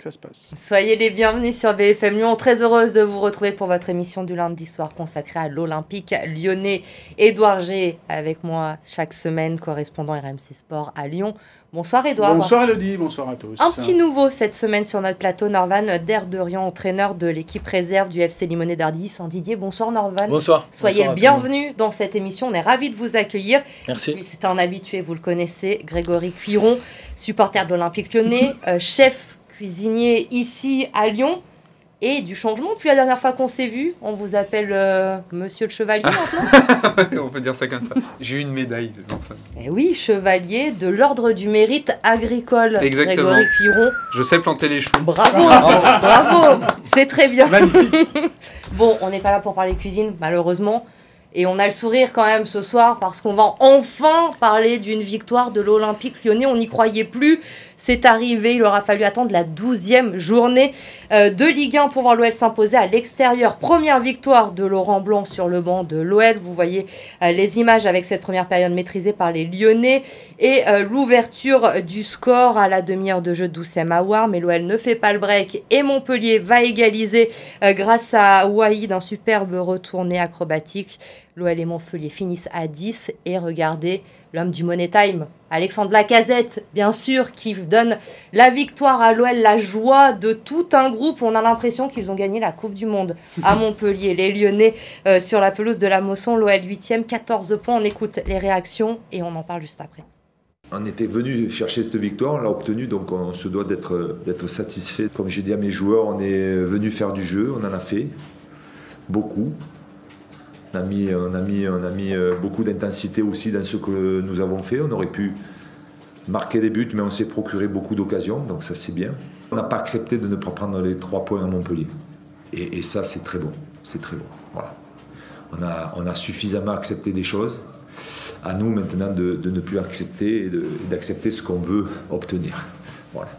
que ça se passe. Soyez les bienvenus sur BFM Lyon. Très heureuse de vous retrouver pour votre émission du lundi soir consacrée à l'Olympique lyonnais. Édouard G avec moi chaque semaine, correspondant RMC Sport à Lyon. Bonsoir Edouard. Bonsoir Elodie, bonsoir à tous. Un petit nouveau cette semaine sur notre plateau, Norvan Derderian, entraîneur de l'équipe réserve du FC Limonet d'Ardilly Saint-Didier. Bonsoir Norvan. Bonsoir. Soyez le bienvenu dans cette émission, on est ravis de vous accueillir. Merci. C'est un habitué, vous le connaissez, Grégory Cuiron, supporter de l'Olympique lyonnais, euh, chef cuisinier ici à Lyon et du changement. Depuis la dernière fois qu'on s'est vu, on vous appelle euh, Monsieur le Chevalier maintenant On peut dire ça comme ça. J'ai eu une médaille de ça. Eh oui, Chevalier de l'Ordre du Mérite Agricole. Exactement. Grégory Cuiron. Je sais planter les choux. Bravo, bravo, c'est très bien. bon, on n'est pas là pour parler cuisine, malheureusement. Et on a le sourire quand même ce soir parce qu'on va enfin parler d'une victoire de l'Olympique lyonnais. On n'y croyait plus. C'est arrivé. Il aura fallu attendre la douzième journée euh, de Ligue 1 pour voir l'OL s'imposer à l'extérieur. Première victoire de Laurent Blanc sur le banc de l'OL. Vous voyez euh, les images avec cette première période maîtrisée par les Lyonnais et euh, l'ouverture du score à la demi-heure de jeu d'Oussem Aouar. Mais l'OL ne fait pas le break et Montpellier va égaliser grâce à Wahid, un superbe retourné acrobatique. L'OL et Montpellier finissent à 10 et regardez l'homme du Money Time, Alexandre Lacazette, bien sûr, qui donne la victoire à l'OL, la joie de tout un groupe. On a l'impression qu'ils ont gagné la Coupe du Monde à Montpellier. Les Lyonnais euh, sur la pelouse de la Mosson, l'OL 8e, 14 points. On écoute les réactions et on en parle juste après. On était venu chercher cette victoire, on l'a obtenue, donc on se doit d'être satisfait. Comme j'ai dit à mes joueurs, on est venu faire du jeu, on en a fait beaucoup. On a mis, euh, beaucoup d'intensité aussi dans ce que nous avons fait. On aurait pu marquer des buts, mais on s'est procuré beaucoup d'occasions, donc ça c'est bien. On n'a pas accepté de ne pas prendre les trois points à Montpellier. Et, ça c'est très bon. C'est très bon. Voilà. On a, on a suffisamment accepté des choses. À nous maintenant de, ne plus accepter et d'accepter ce qu'on veut obtenir. Voilà.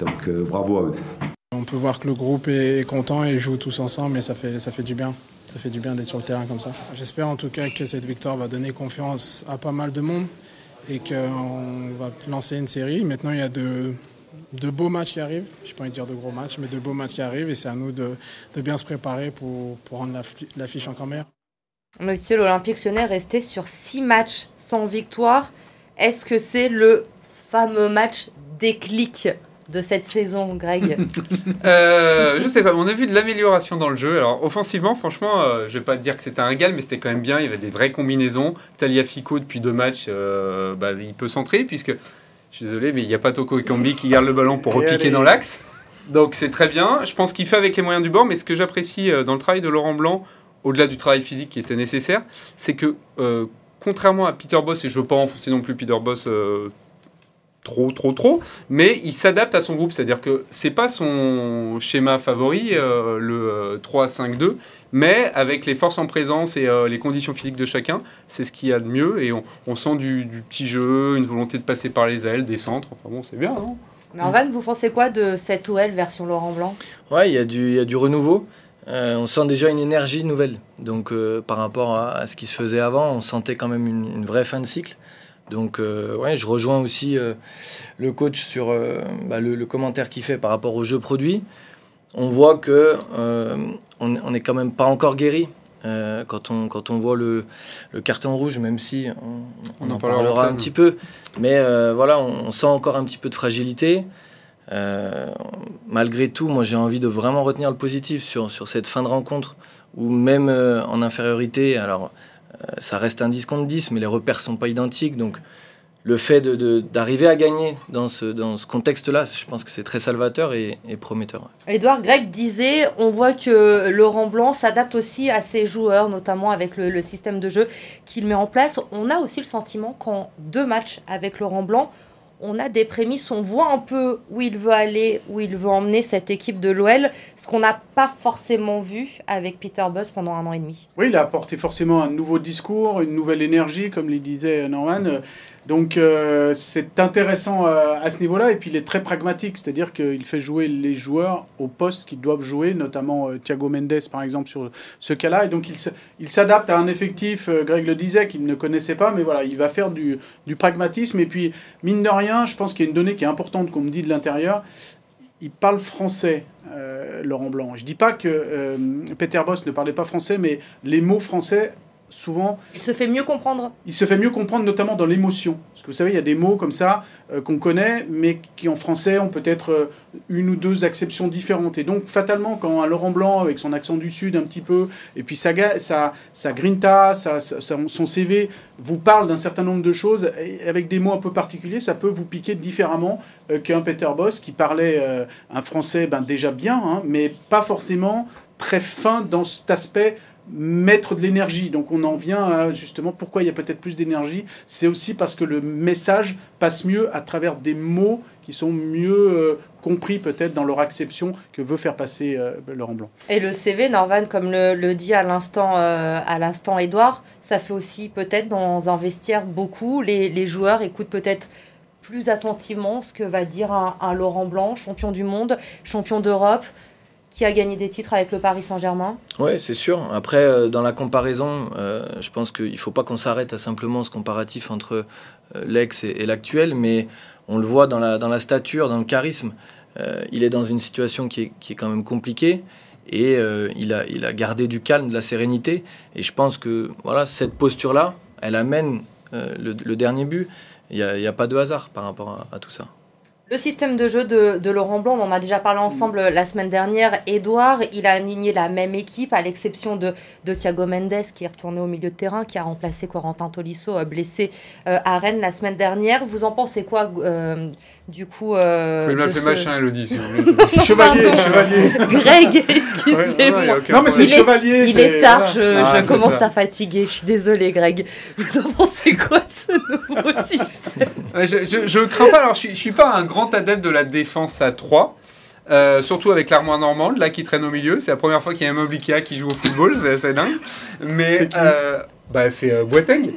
Donc euh, bravo à eux. On peut voir que le groupe est content et joue tous ensemble et ça fait, ça fait du bien ça fait du bien d'être sur le terrain comme ça. J'espère en tout cas que cette victoire va donner confiance à pas mal de monde et qu'on va lancer une série. Maintenant, il y a de, de beaux matchs qui arrivent. Je ne pas dire de gros matchs, mais de beaux matchs qui arrivent et c'est à nous de, de, bien se préparer pour, pour rendre l'affiche encore meilleure. Monsieur l'Olympique lyonnais resté sur six matchs sans victoire. Est-ce que c'est le fameux match déclic? De cette saison, Greg euh, Je sais pas, on a vu de l'amélioration dans le jeu. Alors offensivement, franchement, euh, je vais pas dire que c'était un gal, mais c'était quand même bien. Il y avait des vraies combinaisons. Talia Fico, depuis deux matchs, euh, bah, il peut centrer, puisque, je suis désolé, mais il n'y a pas Toko Ekambi qui garde le ballon pour repiquer dans l'axe. Donc c'est très bien. Je pense qu'il fait avec les moyens du bord, mais ce que j'apprécie euh, dans le travail de Laurent Blanc, au-delà du travail physique qui était nécessaire, c'est que contrairement à Peter Boss, et je ne veux pas enfoncer non plus Peter Boss trop, trop, trop, mais il s'adapte à son groupe. C'est-à-dire que c'est pas son schéma favori, euh, le 3-5-2, euh, mais avec les forces en présence et euh, les conditions physiques de chacun, c'est ce qu'il y a de mieux. Et on, sent du, petit jeu, une volonté de passer par les ailes, des centres. Enfin bon, c'est bien, non Marvan, vous pensez quoi de cette OL version Laurent Blanc? Ouais, il y, a du, y a du renouveau. on sent déjà une énergie nouvelle. Donc par rapport à, ce qui se faisait avant, on sentait quand même une vraie fin de cycle. Donc, euh, ouais, je rejoins aussi euh, le coach sur euh, bah, le, commentaire qu'il fait par rapport au jeu produit. On voit que on n'est quand même pas encore guéri. quand, on, quand on voit le, carton rouge, même si on, en, parlera un petit peu. Mais voilà, on, sent encore un petit peu de fragilité. malgré tout, moi j'ai envie de vraiment retenir le positif sur, sur cette fin de rencontre, où même en infériorité, alors ça reste un 10 contre 10, mais les repères sont pas identiques. Donc, le fait d'arriver à gagner dans ce, dans ce contexte-là, je pense que c'est très salvateur et, prometteur. Edouard Greg disait, on voit que Laurent Blanc s'adapte aussi à ses joueurs, notamment avec le, le système de jeu qu'il met en place. On a aussi le sentiment qu'en deux matchs avec Laurent Blanc, on a des prémices, on voit un peu où il veut aller, où il veut emmener cette équipe de l'OL, ce qu'on n'a pas forcément vu avec Peter Buss pendant un an et demi. Oui, il a apporté forcément un nouveau discours, une nouvelle énergie, comme le disait Norman. Donc euh, c'est intéressant euh, à ce niveau-là. Et puis il est très pragmatique, c'est-à-dire qu'il fait jouer les joueurs au poste qu'ils doivent jouer, notamment euh, Thiago Mendes par exemple sur ce cas-là. Et donc il, s'adapte à un effectif, Greg le disait, qu'il ne connaissait pas, mais voilà, il va faire du, du pragmatisme. Et puis mine de rien, je pense qu'il y a une donnée qui est importante qu'on me dit de l'intérieur il parle français, Laurent Blanc. Je ne dis pas que Peter Boss ne parlait pas français, mais les mots français souvent. Il se fait mieux comprendre. Il se fait mieux comprendre, notamment dans l'émotion. Parce que vous savez, il y a des mots comme ça euh, qu'on connaît, mais qui en français ont peut-être euh, une ou deux acceptions différentes. Et donc, fatalement, quand un Laurent Blanc, avec son accent du Sud un petit peu, et puis sa, sa, sa grinta, sa, son CV, vous parle d'un certain nombre de choses, avec des mots un peu particuliers, ça peut vous piquer différemment euh, qu'un Peter Boss qui parlait un français ben, déjà bien, hein, mais pas forcément très fin dans cet aspect mettre de l'énergie. Donc on en vient à justement pourquoi il y a peut-être plus d'énergie. C'est aussi parce que le message passe mieux à travers des mots qui sont mieux euh, compris peut-être dans leur acception que veut faire passer euh, Laurent Blanc. Et le CV, Norvan, comme le, dit à l'instant euh, Edouard, ça fait aussi peut-être dans un vestiaire beaucoup. Les, les joueurs écoutent peut-être plus attentivement ce que va dire un Laurent Blanc, champion du monde, champion d'Europe qui a gagné des titres avec le Paris Saint-Germain. Oui, c'est sûr. Après, euh, dans la comparaison, euh, je pense qu'il ne faut pas qu'on s'arrête à simplement ce comparatif entre euh, l'ex et, l'actuel, mais on le voit dans la, stature, dans le charisme. il est dans une situation qui est, quand même compliquée et il, a, gardé du calme, de la sérénité. Et je pense que voilà, cette posture-là, elle amène le, dernier but. Il n'y a, pas de hasard par rapport à tout ça. Le système de jeu de, Laurent Blanc, on en a déjà parlé ensemble la semaine dernière. Edouard, il a aligné la même équipe, à l'exception de, de Thiago Mendes, qui est retourné au milieu de terrain, qui a remplacé Corentin Tolisso, euh, blessé euh, à Rennes la semaine dernière. Vous en pensez quoi, euh, du coup euh, Vous pouvez m'appeler machin, Elodie, si chevalier, chevalier. Greg, excusez-moi. non, mais c'est chevalier. Il est tard, je, ah, commence à fatiguer. Je suis désolée, Greg. Vous en pensez quoi de ce nouveau système je, je, crains pas, alors je, je suis pas un grand adepte de la défense à 3. Euh, surtout avec l'armoire normande, là, qui traîne au milieu. C'est la première fois qu'il y a un Ikea qui joue au football, c'est assez dingue. Mais euh, bah, c'est euh, Boiteng.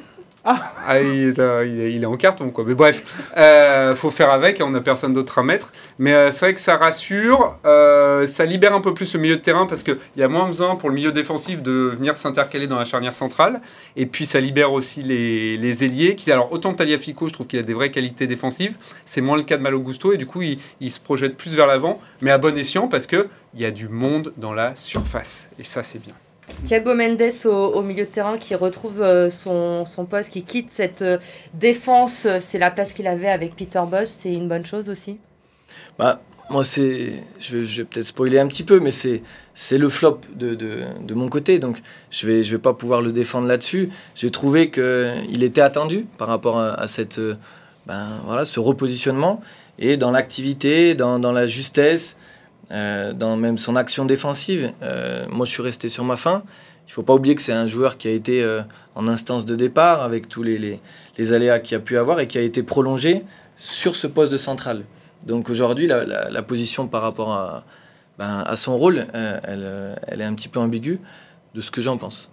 Ah, ah il, est, en carton, quoi. Mais bref, euh, faut faire avec, on n'a personne d'autre à mettre. Mais euh, c'est vrai que ça rassure, euh, ça libère un peu plus le milieu de terrain parce qu'il y a moins besoin pour le milieu défensif de venir s'intercaler dans la charnière centrale. Et puis ça libère aussi les, les ailiers. Qui, alors, autant Taliafico, je trouve qu'il a des vraies qualités défensives. C'est moins le cas de Malo Gusto et du coup, il, il se projette plus vers l'avant, mais à bon escient parce qu'il y a du monde dans la surface. Et ça, c'est bien. Thiago Mendes au, milieu de terrain qui retrouve euh, son, son, poste, qui quitte cette euh, défense, c'est la place qu'il avait avec Peter Bosch, c'est une bonne chose aussi. Bah, Moi, c'est, je vais, peut-être spoiler un petit peu, mais c'est, c'est le flop de, de, de, mon côté, donc je ne vais, je vais pas pouvoir le défendre là-dessus. J'ai trouvé qu'il était attendu par rapport à, cette, euh, ben, voilà, ce repositionnement, et dans l'activité, dans, dans la justesse, euh, dans même son action défensive. Euh, moi, je suis resté sur ma fin. Il ne faut pas oublier que c'est un joueur qui a été euh, en instance de départ avec tous les, les, aléas qu'il a pu avoir et qui a été prolongé sur ce poste de central. Donc aujourd'hui, la, la, position par rapport à, ben, à son rôle, elle, elle, est un petit peu ambiguë de ce que j'en pense.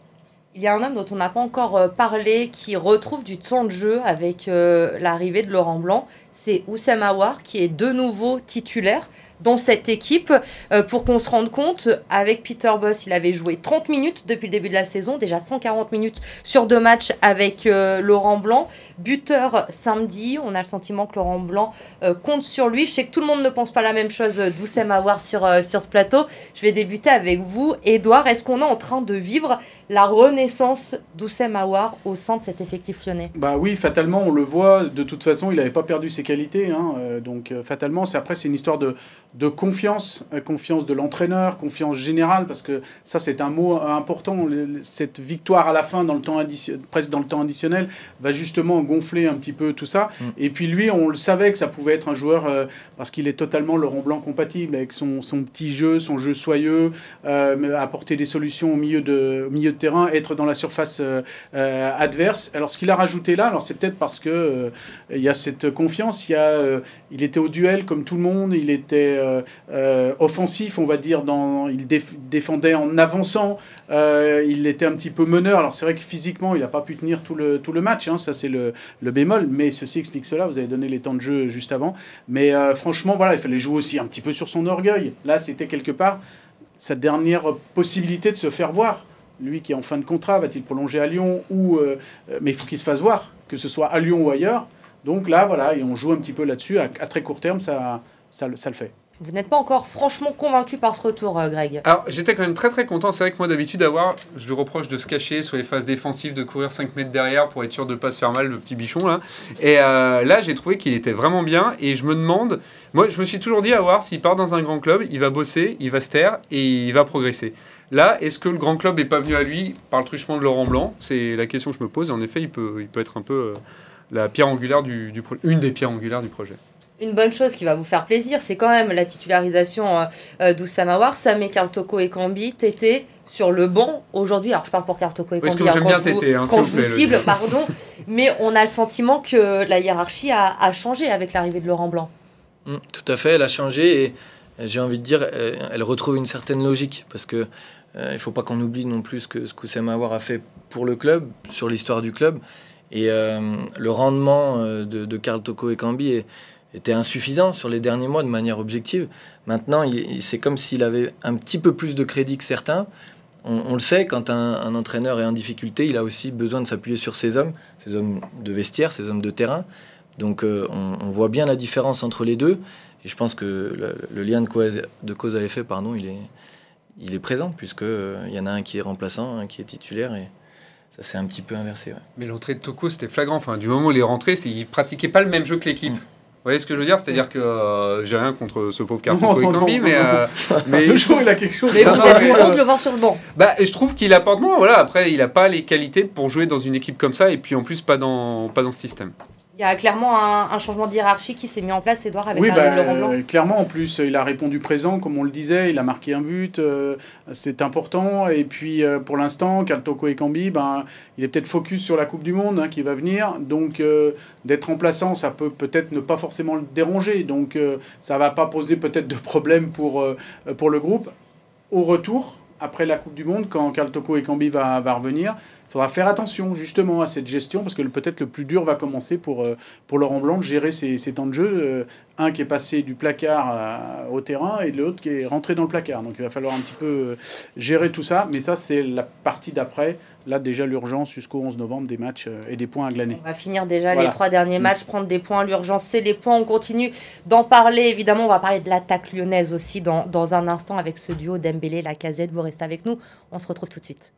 Il y a un homme dont on n'a pas encore parlé qui retrouve du temps de jeu avec l'arrivée de Laurent Blanc. C'est Oussem Aouar qui est de nouveau titulaire dans cette équipe euh, pour qu'on se rende compte. Avec Peter Boss, il avait joué 30 minutes depuis le début de la saison, déjà 140 minutes sur deux matchs avec euh, Laurent Blanc. Buteur samedi, on a le sentiment que Laurent Blanc euh, compte sur lui. Je sais que tout le monde ne pense pas la même chose d'Oussem Aouar sur, sur ce plateau. Je vais débuter avec vous, Edouard. Est-ce qu'on est en train de vivre la renaissance d'Oussem Aouar au sein de cet effectif lyonnais? Bah oui, fatalement, on le voit. De toute façon, il n'avait pas perdu ses qualités. Hein, donc fatalement, c'est après, c'est une histoire de de confiance, euh, confiance de l'entraîneur, confiance générale, parce que ça c'est un mot important. Cette victoire à la fin, dans le temps presque dans le temps additionnel, va justement gonfler un petit peu tout ça. Mm. Et puis lui, on le savait que ça pouvait être un joueur, euh, parce qu'il est totalement Laurent Blanc compatible avec son, son, petit jeu, son jeu soyeux, euh, apporter des solutions au milieu de, milieu de terrain, être dans la surface adverse. Alors ce qu'il a rajouté là, alors c'est peut-être parce que il y a cette confiance, il, y a, il était au duel comme tout le monde, il était euh, euh, offensif, on va dire. Il défendait en avançant. Euh, il était un petit peu meneur. Alors c'est vrai que physiquement, il n'a pas pu tenir tout le, match. Hein, ça, c'est le, bémol. Mais ceci explique cela. Vous avez donné les temps de jeu juste avant. Mais franchement, voilà, il fallait jouer aussi un petit peu sur son orgueil. Là, c'était quelque part sa dernière possibilité de se faire voir. Lui qui est en fin de contrat, va-t-il prolonger à Lyon ou Mais il faut qu'il se fasse voir, que ce soit à Lyon ou ailleurs. Donc là, voilà, et on joue un petit peu là-dessus. À, très court terme, ça le fait. Vous n'êtes pas encore franchement convaincu par ce retour, euh, Greg Alors, j'étais quand même très très content. C'est vrai que moi, d'habitude, avoir, je lui reproche de se cacher sur les phases défensives, de courir 5 mètres derrière pour être sûr de ne pas se faire mal, le petit bichon là. Et euh, là, j'ai trouvé qu'il était vraiment bien. Et je me demande, moi, je me suis toujours dit à voir s'il part dans un grand club, il va bosser, il va se taire et il va progresser. Là, est-ce que le grand club n'est pas venu à lui par le truchement de Laurent Blanc? C'est la question que je me pose. Et en effet, il peut, il peut être un peu euh, la pierre angulaire du, du une des pierres angulaires du projet une bonne chose qui va vous faire plaisir, c'est quand même la titularisation euh, euh d'Oussama War. Ça met Karl Toko et Kambi, Tété sur le banc aujourd'hui. Alors je parle pour Karl Toko et Kambi. Oui, j'aime bien Tété. Hein, quand je vous cible, pardon. mais on a le sentiment que la hiérarchie a, changé avec l'arrivée de Laurent Blanc. Mm, tout à fait, elle a changé et j'ai envie de dire, elle retrouve une certaine logique parce que euh, il ne faut pas qu'on oublie non plus ce que, ce qu'Oussama War a fait pour le club, sur l'histoire du club. Et euh, le rendement de, de Karl Toko et Kambi est était insuffisant sur les derniers mois de manière objective. Maintenant, c'est comme s'il avait un petit peu plus de crédit que certains. On, le sait, quand un, entraîneur est en difficulté, il a aussi besoin de s'appuyer sur ses hommes, ses hommes de vestiaire, ses hommes de terrain. Donc euh, on, voit bien la différence entre les deux. Et je pense que le, lien de cause, de cause à effet, pardon, il est, il est présent, puisqu'il euh, y en a un qui est remplaçant, un qui est titulaire. Et, ça s'est un petit peu inversé. Mais l'entrée de Toko, c'était flagrant. Enfin, du moment où il est rentré, il pratiquait pas le même jeu que l'équipe. Mm. Vous voyez ce que je veux dire? C'est-à-dire que euh, j'ai rien contre ce pauvre Carton Ekambi, mais, euh, mais le jour il a quelque chose. Mais vous êtes content de le voir sur le banc. Bah, je trouve qu'il apporte moins. Voilà, après, il n'a pas les qualités pour jouer dans une équipe comme ça, et puis en plus pas dans pas dans ce système. Il y a clairement un, changement de hiérarchie qui s'est mis en place, Edouard, avec oui, bah, Laurent Blanc. clairement, en plus, il a répondu présent, comme on le disait, il a marqué un but, euh, c'est important. Et puis, euh, pour l'instant, Kaltoko et Kambi, ben, il est peut-être focus sur la Coupe du Monde hein, qui va venir. Donc, euh, d'être remplaçant, ça peut peut-être ne pas forcément le déranger. Donc, ça va pas poser peut-être de problème pour, pour le groupe. Au retour, après la Coupe du Monde, quand Kaltoko et Kambi va, va revenir, il faudra faire attention justement à cette gestion parce que peut-être le plus dur va commencer pour, euh, pour Laurent Blanc de gérer ses, temps de jeu. Euh, un qui est passé du placard au terrain et l'autre qui est rentré dans le placard. Donc il va falloir un petit peu euh, gérer tout ça. Mais ça, c'est la partie d'après. Là, déjà, l'urgence jusqu'au 11 novembre, des matchs et des points à glaner. On va finir déjà les trois derniers matchs, prendre des points. L'urgence, c'est les points. On continue d'en parler. Évidemment, on va parler de l'attaque lyonnaise aussi dans, dans un instant avec ce duo Dembélé, casette. Vous restez avec nous. On se retrouve tout de suite.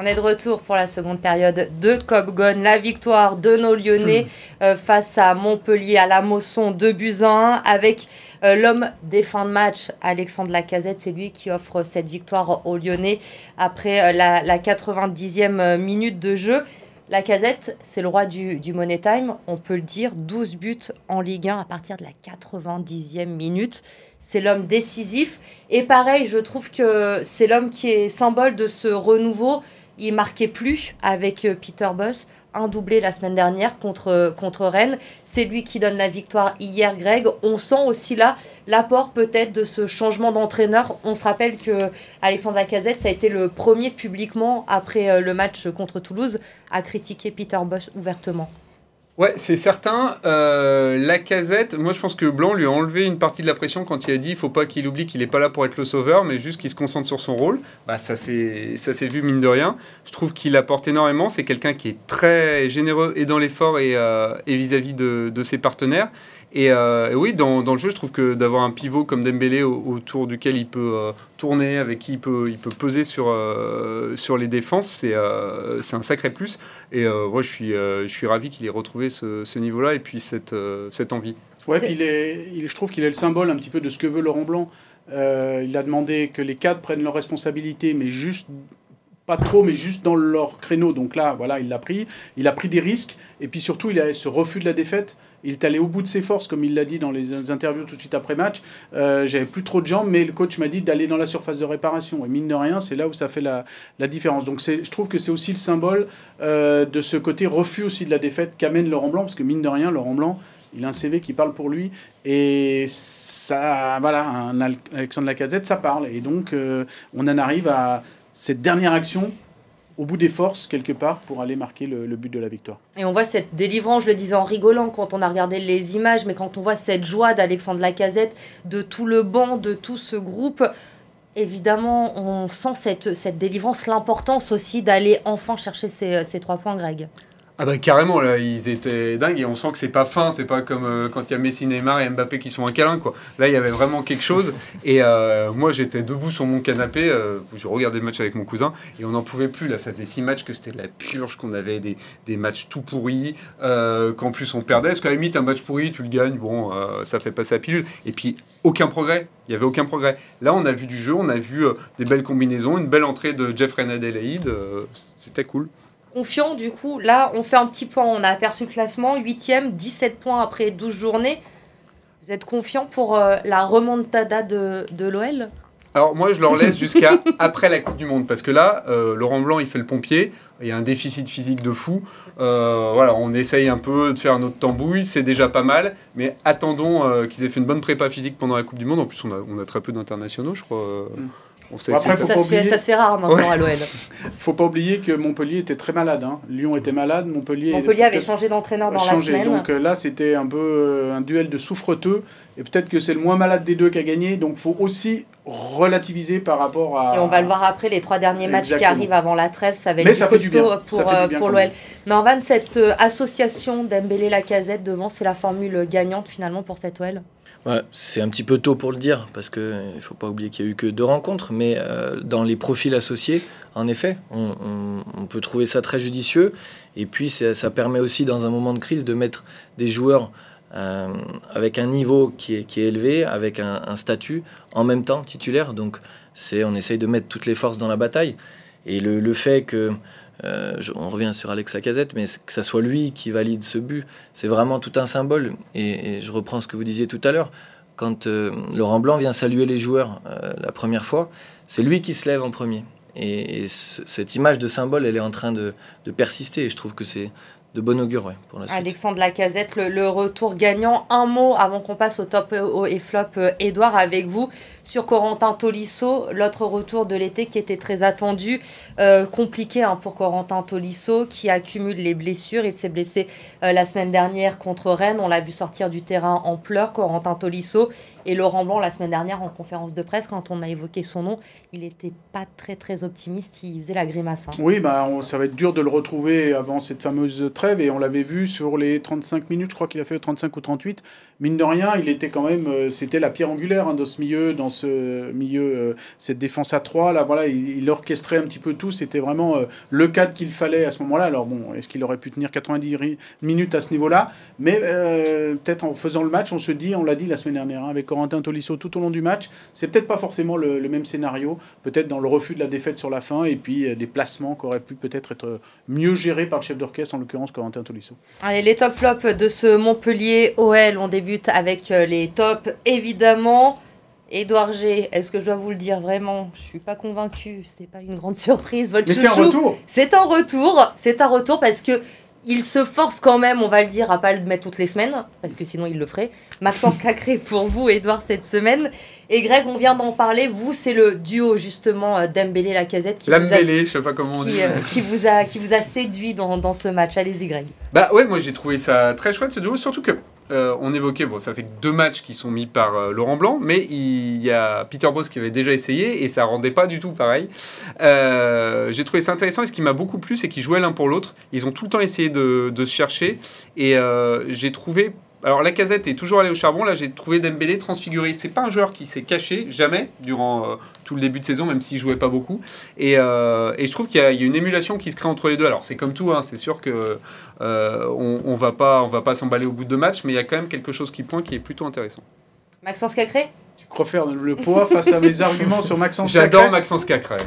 On est de retour pour la seconde période de Copgon. La victoire de nos Lyonnais hmm. euh, face à Montpellier, à la Mosson, de Buzyn, avec euh, l'homme des fins de match, Alexandre Lacazette. C'est lui qui offre cette victoire aux Lyonnais après euh, la, la, 90e minute de jeu. Lacazette, c'est le roi du, du, Money Time. On peut le dire, 12 buts en Ligue 1 à partir de la 90e minute. C'est l'homme décisif. Et pareil, je trouve que c'est l'homme qui est symbole de ce renouveau il marquait plus avec euh, Peter Buss, un doublé la semaine dernière contre, contre Rennes. C'est lui qui donne la victoire hier, Greg. On sent aussi là l'apport peut-être de ce changement d'entraîneur. On se rappelle que Alexandre Lacazette, ça a été le premier publiquement après euh, le match contre Toulouse à critiquer Peter Buss ouvertement. Ouais, c'est certain. Euh, la casette, moi je pense que Blanc lui a enlevé une partie de la pression quand il a dit il faut pas qu'il oublie qu'il n'est pas là pour être le sauveur, mais juste qu'il se concentre sur son rôle. Bah, ça s'est vu mine de rien. Je trouve qu'il apporte énormément. C'est quelqu'un qui est très généreux et dans l'effort et, euh, vis-à-vis de, de, ses partenaires. Euh, et, oui, dans, dans, le jeu, je trouve que d'avoir un pivot comme Dembélé autour duquel il peut euh, tourner, avec qui il peut, il peut peser sur, euh, sur les défenses, c'est c'est un sacré plus. Et moi, je suis, je suis ravi qu'il ait retrouvé ce, ce niveau-là et puis cette, cette envie. Ouais, puis il est, il, je trouve qu'il est le symbole un petit peu de ce que veut Laurent Blanc. il a demandé que les cadres prennent leurs responsabilités, mais juste pas trop, mais juste dans leur créneau. Donc là, voilà, il l'a pris. Il a pris des risques. Et puis surtout, il a ce refus de la défaite. Il est allé au bout de ses forces, comme il l'a dit dans les interviews tout de suite après match. Euh, J'avais plus trop de jambes, mais le coach m'a dit d'aller dans la surface de réparation. Et mine de rien, c'est là où ça fait la, différence. Donc je trouve que c'est aussi le symbole euh, de ce côté refus aussi de la défaite qu'amène Laurent Blanc, parce que mine de rien, Laurent Blanc, il a un CV qui parle pour lui. Et ça, voilà, un Alexandre Lacazette, ça parle. Et donc, euh, on en arrive à cette dernière action au bout des forces, quelque part, pour aller marquer le, but de la victoire. Et on voit cette délivrance, je le disais en rigolant quand on a regardé les images, mais quand on voit cette joie d'Alexandre Lacazette, de tout le banc, de tout ce groupe, évidemment, on sent cette, cette délivrance, l'importance aussi d'aller enfin chercher ces, ces trois points, Greg. Ah bah carrément là ils étaient dingues et on sent que c'est pas fin c'est pas comme euh, quand il y a Messi Neymar et Mbappé qui sont un câlin quoi. Là il y avait vraiment quelque chose et euh, moi j'étais debout sur mon canapé euh, je regardais le match avec mon cousin et on n'en pouvait plus là. Ça faisait six matchs que c'était de la purge qu'on avait des, des, matchs tout pourris qu'en plus on perdait. Parce qu'à la limite un match pourri tu le gagnes bon ça fait passer la pilule. Et puis aucun progrès. Il y avait aucun progrès. Là on a vu du jeu on a vu des belles combinaisons une belle entrée de Jeff Adelaide c'était cool confiant du coup. Là, on fait un petit point. On a aperçu le classement. 8ème, 17 points après 12 journées. Vous êtes confiant pour euh, la remontada de, de l'OL alors moi je leur laisse jusqu'à après la Coupe du Monde parce que là euh, Laurent Blanc il fait le pompier, il y a un déficit physique de fou. Euh, voilà, on essaye un peu de faire notre tambouille, c'est déjà pas mal, mais attendons qu'ils aient fait une bonne prépa physique pendant la Coupe du Monde. En plus on a, on a très peu d'internationaux je crois. Mm ça, se fait, rare maintenant à l'OL. faut pas oublier que Montpellier était très malade. Hein. Lyon était malade, Montpellier. Montpellier avait changé d'entraîneur dans la semaine. Donc euh, là, c'était un peu euh, un duel de souffreteux. Et peut-être que c'est le moins malade des deux qui a gagné. Donc faut aussi relativiser par rapport à. Et on va le voir après, les trois derniers matchs qui arrivent avant la trêve, ça va être ça costaud pour, euh, pour l'OL. Norvan, cette association d'Embélé-Lacazette devant, c'est la formule gagnante finalement pour cette OL c'est un petit peu tôt pour le dire, parce qu'il ne faut pas oublier qu'il n'y a eu que deux rencontres, mais euh, dans les profils associés, en effet, on, peut trouver ça très judicieux. Et puis, ça permet aussi, dans un moment de crise, de mettre des joueurs euh, avec un niveau qui est, élevé, avec un, statut, en même temps titulaire. Donc, on essaye de mettre toutes les forces dans la bataille. Et le, fait que euh, on revient sur Alex Lacazette, mais que ça soit lui qui valide ce but, c'est vraiment tout un symbole. Et, je reprends ce que vous disiez tout à l'heure. Quand euh, Laurent Blanc vient saluer les joueurs la première fois, c'est lui qui se lève en premier. Et, cette image de symbole, elle est en train de, de persister. Et je trouve que c'est de bon augure pour la suite. Alexandre Lacazette, le, retour gagnant. Un mot avant qu'on passe au top et flop, Edouard, avec vous sur Corentin Tolisso, l'autre retour de l'été qui était très attendu. Euh, compliqué hein, pour Corentin Tolisso qui accumule les blessures. Il s'est blessé euh, la semaine dernière contre Rennes. On l'a vu sortir du terrain en pleurs, Corentin Tolisso. Et Laurent Blanc, la semaine dernière, en conférence de presse, quand on a évoqué son nom, il n'était pas très très optimiste. Il faisait la grimace. Hein. Oui, bah, ça va être dur de le retrouver avant cette fameuse Et on l'avait vu sur les 35 minutes, je crois qu'il a fait 35 ou 38. Mine de rien, il était quand même. Euh, c'était la pierre angulaire hein, dans ce milieu, dans ce milieu, euh, cette défense à 3, là, voilà, il, orchestrait un petit peu tout. C'était vraiment euh, le cadre qu'il fallait à ce moment-là. Alors bon, est-ce qu'il aurait pu tenir 90 minutes à ce niveau-là? Mais peut-être en faisant le match, on se dit, on l'a dit la semaine dernière, hein, avec Corentin Tolisso tout au long du match, c'est peut-être pas forcément le, même scénario. Peut-être dans le refus de la défaite sur la fin et puis des placements qui auraient pu peut-être être mieux gérés par le chef d'orchestre, en l'occurrence Corentin Tolisso. Allez, les top flops de ce Montpellier OL, on débute avec les tops évidemment. Edouard G, est-ce que je dois vous le dire vraiment? Je suis pas convaincu, c'est pas une grande surprise. Mais c'est un retour. C'est un retour, c'est un retour parce que il se force quand même, on va le dire, à pas le mettre toutes les semaines, parce que sinon il le ferait. Maxence Cacré pour vous, Edouard, cette semaine. Et Greg, on vient d'en parler. Vous, c'est le duo justement euh, Dembélé Lacazette qui, vous a, je sais pas comment on dit. Euh, qui, vous a, qui vous a séduit dans, dans ce match. Allez-y, Greg. Bah ouais, moi j'ai trouvé ça très chouette ce duo, surtout que euh, on évoquait, bon, ça fait deux matchs qui sont mis par euh, Laurent Blanc, mais il y a Peter Boss qui avait déjà essayé et ça rendait pas du tout pareil. Euh, j'ai trouvé ça intéressant et ce qui m'a beaucoup plu, c'est qu'ils jouaient l'un pour l'autre. Ils ont tout le temps essayé de, de se chercher et j'ai trouvé alors la casette est toujours allée au charbon. Là, j'ai trouvé Dembélé transfiguré. C'est pas un joueur qui s'est caché jamais durant euh, tout le début de saison, même s'il jouait pas beaucoup. Et, euh, je trouve qu'il y, a une émulation qui se crée entre les deux. Alors c'est comme tout, hein, c'est sûr que euh, on, va pas, pas s'emballer au bout de deux matchs, mais il y a quand même quelque chose qui pointe qui est plutôt intéressant. Maxence Cacré? Faire le poids face à mes arguments sur Maxence J'adore Maxence Cacré.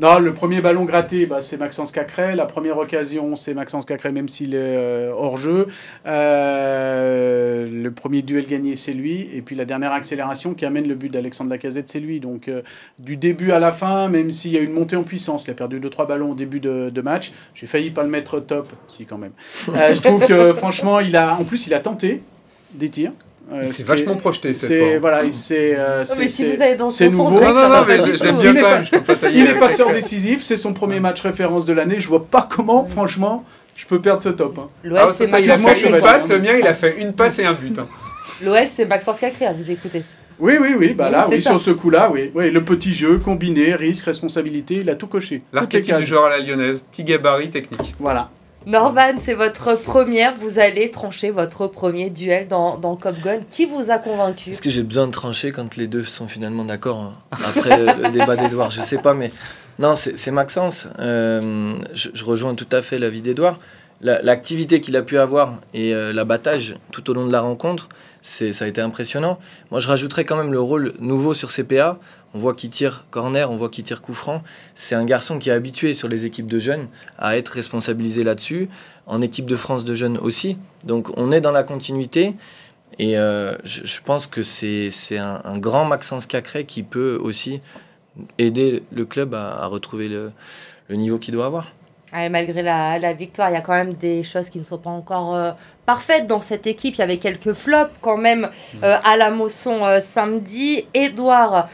Non, le premier ballon gratté, bah, c'est Maxence Cacré. La première occasion, c'est Maxence Cacré, même s'il est euh, hors jeu. Euh, le premier duel gagné, c'est lui. Et puis la dernière accélération qui amène le but d'Alexandre Lacazette, c'est lui. Donc euh, du début à la fin, même s'il y a une montée en puissance, il a perdu 2-3 ballons au début de, de match. J'ai failli pas le mettre top, si quand même. je trouve que franchement, il a, en plus, il a tenté des tirs. Euh, c'est vachement projeté cette fois. Voilà, c'est euh, c'est nouveau. Non, non, non, mais j'aime bien il pas, je pas Il est passeur décisif, c'est son premier match référence de l'année. Je vois pas comment, franchement, je peux perdre ce top. Hein. L'OL, ah, c'est il a fait une passe, le mien, il a fait une passe et un but. Hein. L'OL, c'est Maxence Cacré, vous écoutez. Oui, oui, oui, bah là, oui, sur ce coup-là, oui. oui. Le petit jeu, combiné, risque, responsabilité, il a tout coché. L'archétype du joueur à la lyonnaise, petit gabarit technique. Voilà. Norvan, c'est votre première. Vous allez trancher votre premier duel dans, dans Cop Gun. Qui vous a convaincu Est-ce que j'ai besoin de trancher quand les deux sont finalement d'accord hein, après le débat d'Edouard? Je sais pas, mais non, c'est Maxence. Euh, je, rejoins tout à fait l'avis d'Edouard. L'activité qu'il a pu avoir et euh, l'abattage tout au long de la rencontre, ça a été impressionnant. Moi, je rajouterais quand même le rôle nouveau sur CPA. On voit qu'il tire corner, on voit qu'il tire coup franc. C'est un garçon qui est habitué sur les équipes de jeunes à être responsabilisé là-dessus, en équipe de France de jeunes aussi. Donc on est dans la continuité. Et euh, je, pense que c'est un, un, grand Maxence Cacré qui peut aussi aider le club à, retrouver le, niveau qu'il doit avoir. Malgré la, victoire, il y a quand même des choses qui ne sont pas encore euh, parfaites dans cette équipe. Il y avait quelques flops quand même euh, à la Mosson samedi. Edouard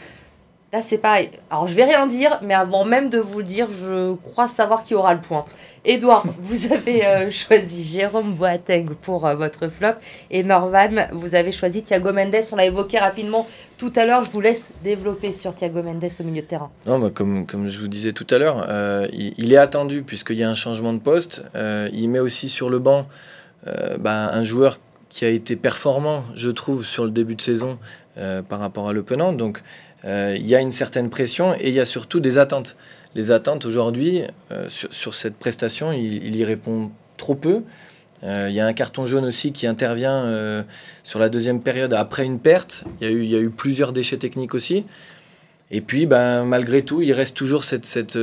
Là, c'est pareil. Alors, je vais rien dire, mais avant même de vous le dire, je crois savoir qui aura le point. Edouard, vous avez euh, choisi Jérôme Boateng pour euh, votre flop. Et Norvan, vous avez choisi Thiago Mendes. On l'a évoqué rapidement tout à l'heure. Je vous laisse développer sur Thiago Mendes au milieu de terrain. Non, bah, comme, comme je vous disais tout à l'heure, euh, il, est attendu puisqu'il y a un changement de poste. il met aussi sur le banc bah, un joueur qui a été performant, je trouve, sur le début de saison par rapport à l'Open Donc, euh, il y a une certaine pression et il y a surtout des attentes. Les attentes aujourd'hui, euh, sur, cette prestation, il, y répond trop peu. Euh, il y a un carton jaune aussi qui intervient sur la deuxième période après une perte. Il y, a eu, plusieurs déchets techniques aussi. Et puis, ben, malgré tout, il reste toujours cette,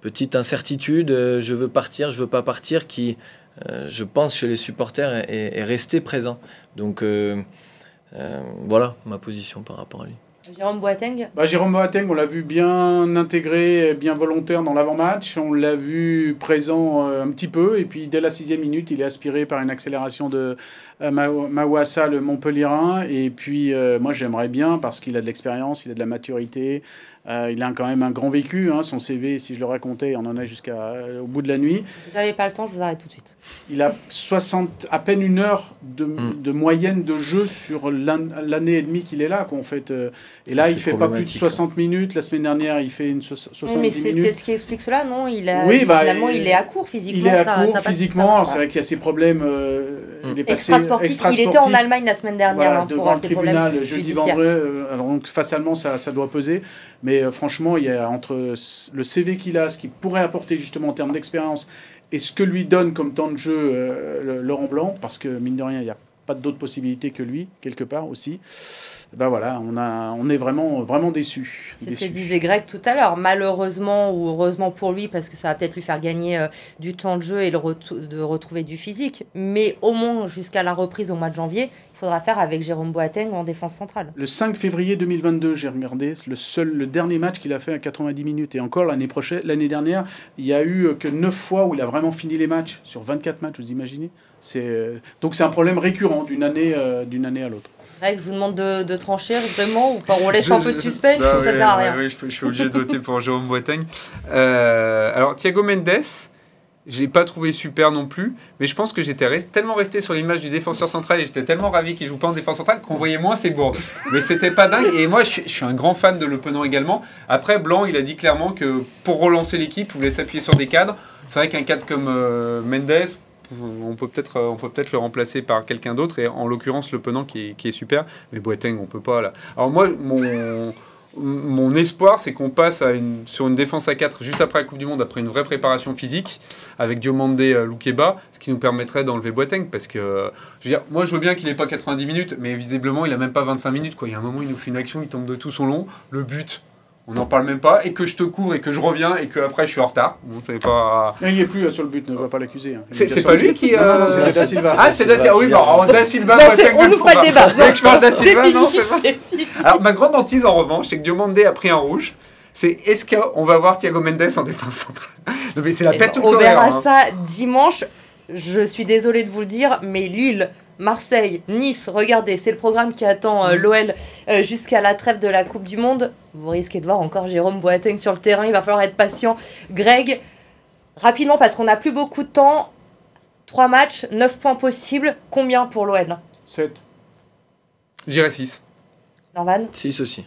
petite incertitude, je veux partir, je veux pas partir, qui, je pense, chez les supporters est, est resté présent. Donc, voilà ma position par rapport à lui. Jérôme Boateng bah, Jérôme Boateng, on l'a vu bien intégré, bien volontaire dans l'avant-match. On l'a vu présent euh, un petit peu. Et puis, dès la sixième minute, il est aspiré par une accélération de euh, Mawassa, le Montpellierin. Et puis, euh, moi, j'aimerais bien, parce qu'il a de l'expérience, il a de la maturité, euh, il a quand même un grand vécu. Hein, son CV, si je le racontais, on en a jusqu'au bout de la nuit. Vous n'avez pas le temps, je vous arrête tout de suite. Il a 60, à peine une heure de, hmm. de moyenne de jeu sur l'année et demie qu'il est là. Quoi, fait. et là, il fait pas plus de 60 minutes. La semaine dernière, il fait une 60 minutes. Mais c'est peut-être ce qui explique cela, non? Il a, oui, bah, Finalement, il est à court physiquement. Il est à court physiquement. C'est vrai qu'il y a ses problèmes. il est passé il était en Allemagne la semaine dernière hein, devant le tribunal jeudi vendredi. Euh, alors donc facialement ça, ça doit peser, mais euh, franchement il y a entre le CV qu'il a, ce qu'il pourrait apporter justement en termes d'expérience et ce que lui donne comme temps de jeu euh, Laurent Blanc, parce que mine de rien il n'y a pas d'autres possibilités que lui quelque part aussi ben voilà, on, a, on est vraiment, vraiment déçus. C'est ce que disait Greg tout à l'heure. Malheureusement ou heureusement pour lui, parce que ça va peut-être lui faire gagner euh, du temps de jeu et le de retrouver du physique. Mais au moins jusqu'à la reprise au mois de janvier, faudra faire avec Jérôme Boateng en défense centrale. Le 5 février 2022, j'ai regardé, le seul, le dernier match qu'il a fait à 90 minutes. Et encore l'année prochaine, l'année dernière, il y a eu euh, que 9 fois où il a vraiment fini les matchs sur 24 matchs. Vous imaginez? C'est euh, donc c'est un problème récurrent d'une année, d'une année à l'autre je vous demande de, de trancher vraiment ou pas On laisse un peu de suspense ou ça sert à rien Oui, je, suis obligé de voter pour Jérôme Boiteng. Euh, alors, Thiago Mendes, j'ai pas trouvé super non plus, mais je pense que j'étais tellement resté sur l'image du défenseur central et j'étais tellement ravi qu'il joue pas en défense centrale qu'on voyait moins ses bourdes. Mais c'était pas dingue. Et moi, je, suis un grand fan de Le Penant également. Après, Blanc, il a dit clairement que pour relancer l'équipe, il voulait s'appuyer sur des cadres. C'est vrai qu'un cadre comme euh, Mendes, on peut peut-être on peut peut-être le remplacer par quelqu'un d'autre et en l'occurrence le Penant qui est, super mais Boateng on peut pas là alors moi mon mon espoir, c'est qu'on passe sur une défense à 4 juste après la Coupe du Monde, après une vraie préparation physique, avec Diomande euh, Loukeba, ce qui nous permettrait d'enlever Boateng. Parce que, je veux dire, moi je veux bien qu'il n'ait pas 90 minutes, mais visiblement il a même pas 25 minutes. Quoi. Il y a un moment, il nous fait une action, il tombe de tout son long. Le but, on n'en parle même pas, et que je te couvre et que je reviens et que après je suis en retard. Bon, pas. il n'est plus sur le but, ne va pas l'accuser. Hein. C'est pas lui qui. Euh... c'est Da Silva. Ah, c'est Da Silva. Oui, bon, Da Silva. on nous fera le débat. je parle Da Silva, non, c'est Alors, ma grande hantise en revanche, c'est que Diomande a pris un rouge. C'est est-ce qu'on va voir Thiago Mendes en défense centrale? Non, mais c'est la peste On verra hein. ça dimanche. Je suis désolé de vous le dire, mais Lille Marseille, Nice, regardez, c'est le programme qui attend euh, mm. l'OL euh, jusqu'à la trêve de la Coupe du Monde. Vous risquez de voir encore Jérôme Boateng sur le terrain, il va falloir être patient. Greg, rapidement, parce qu'on n'a plus beaucoup de temps, 3 matchs, 9 points possibles, combien pour l'OL 7. J'irai 6. Norman? 6 aussi.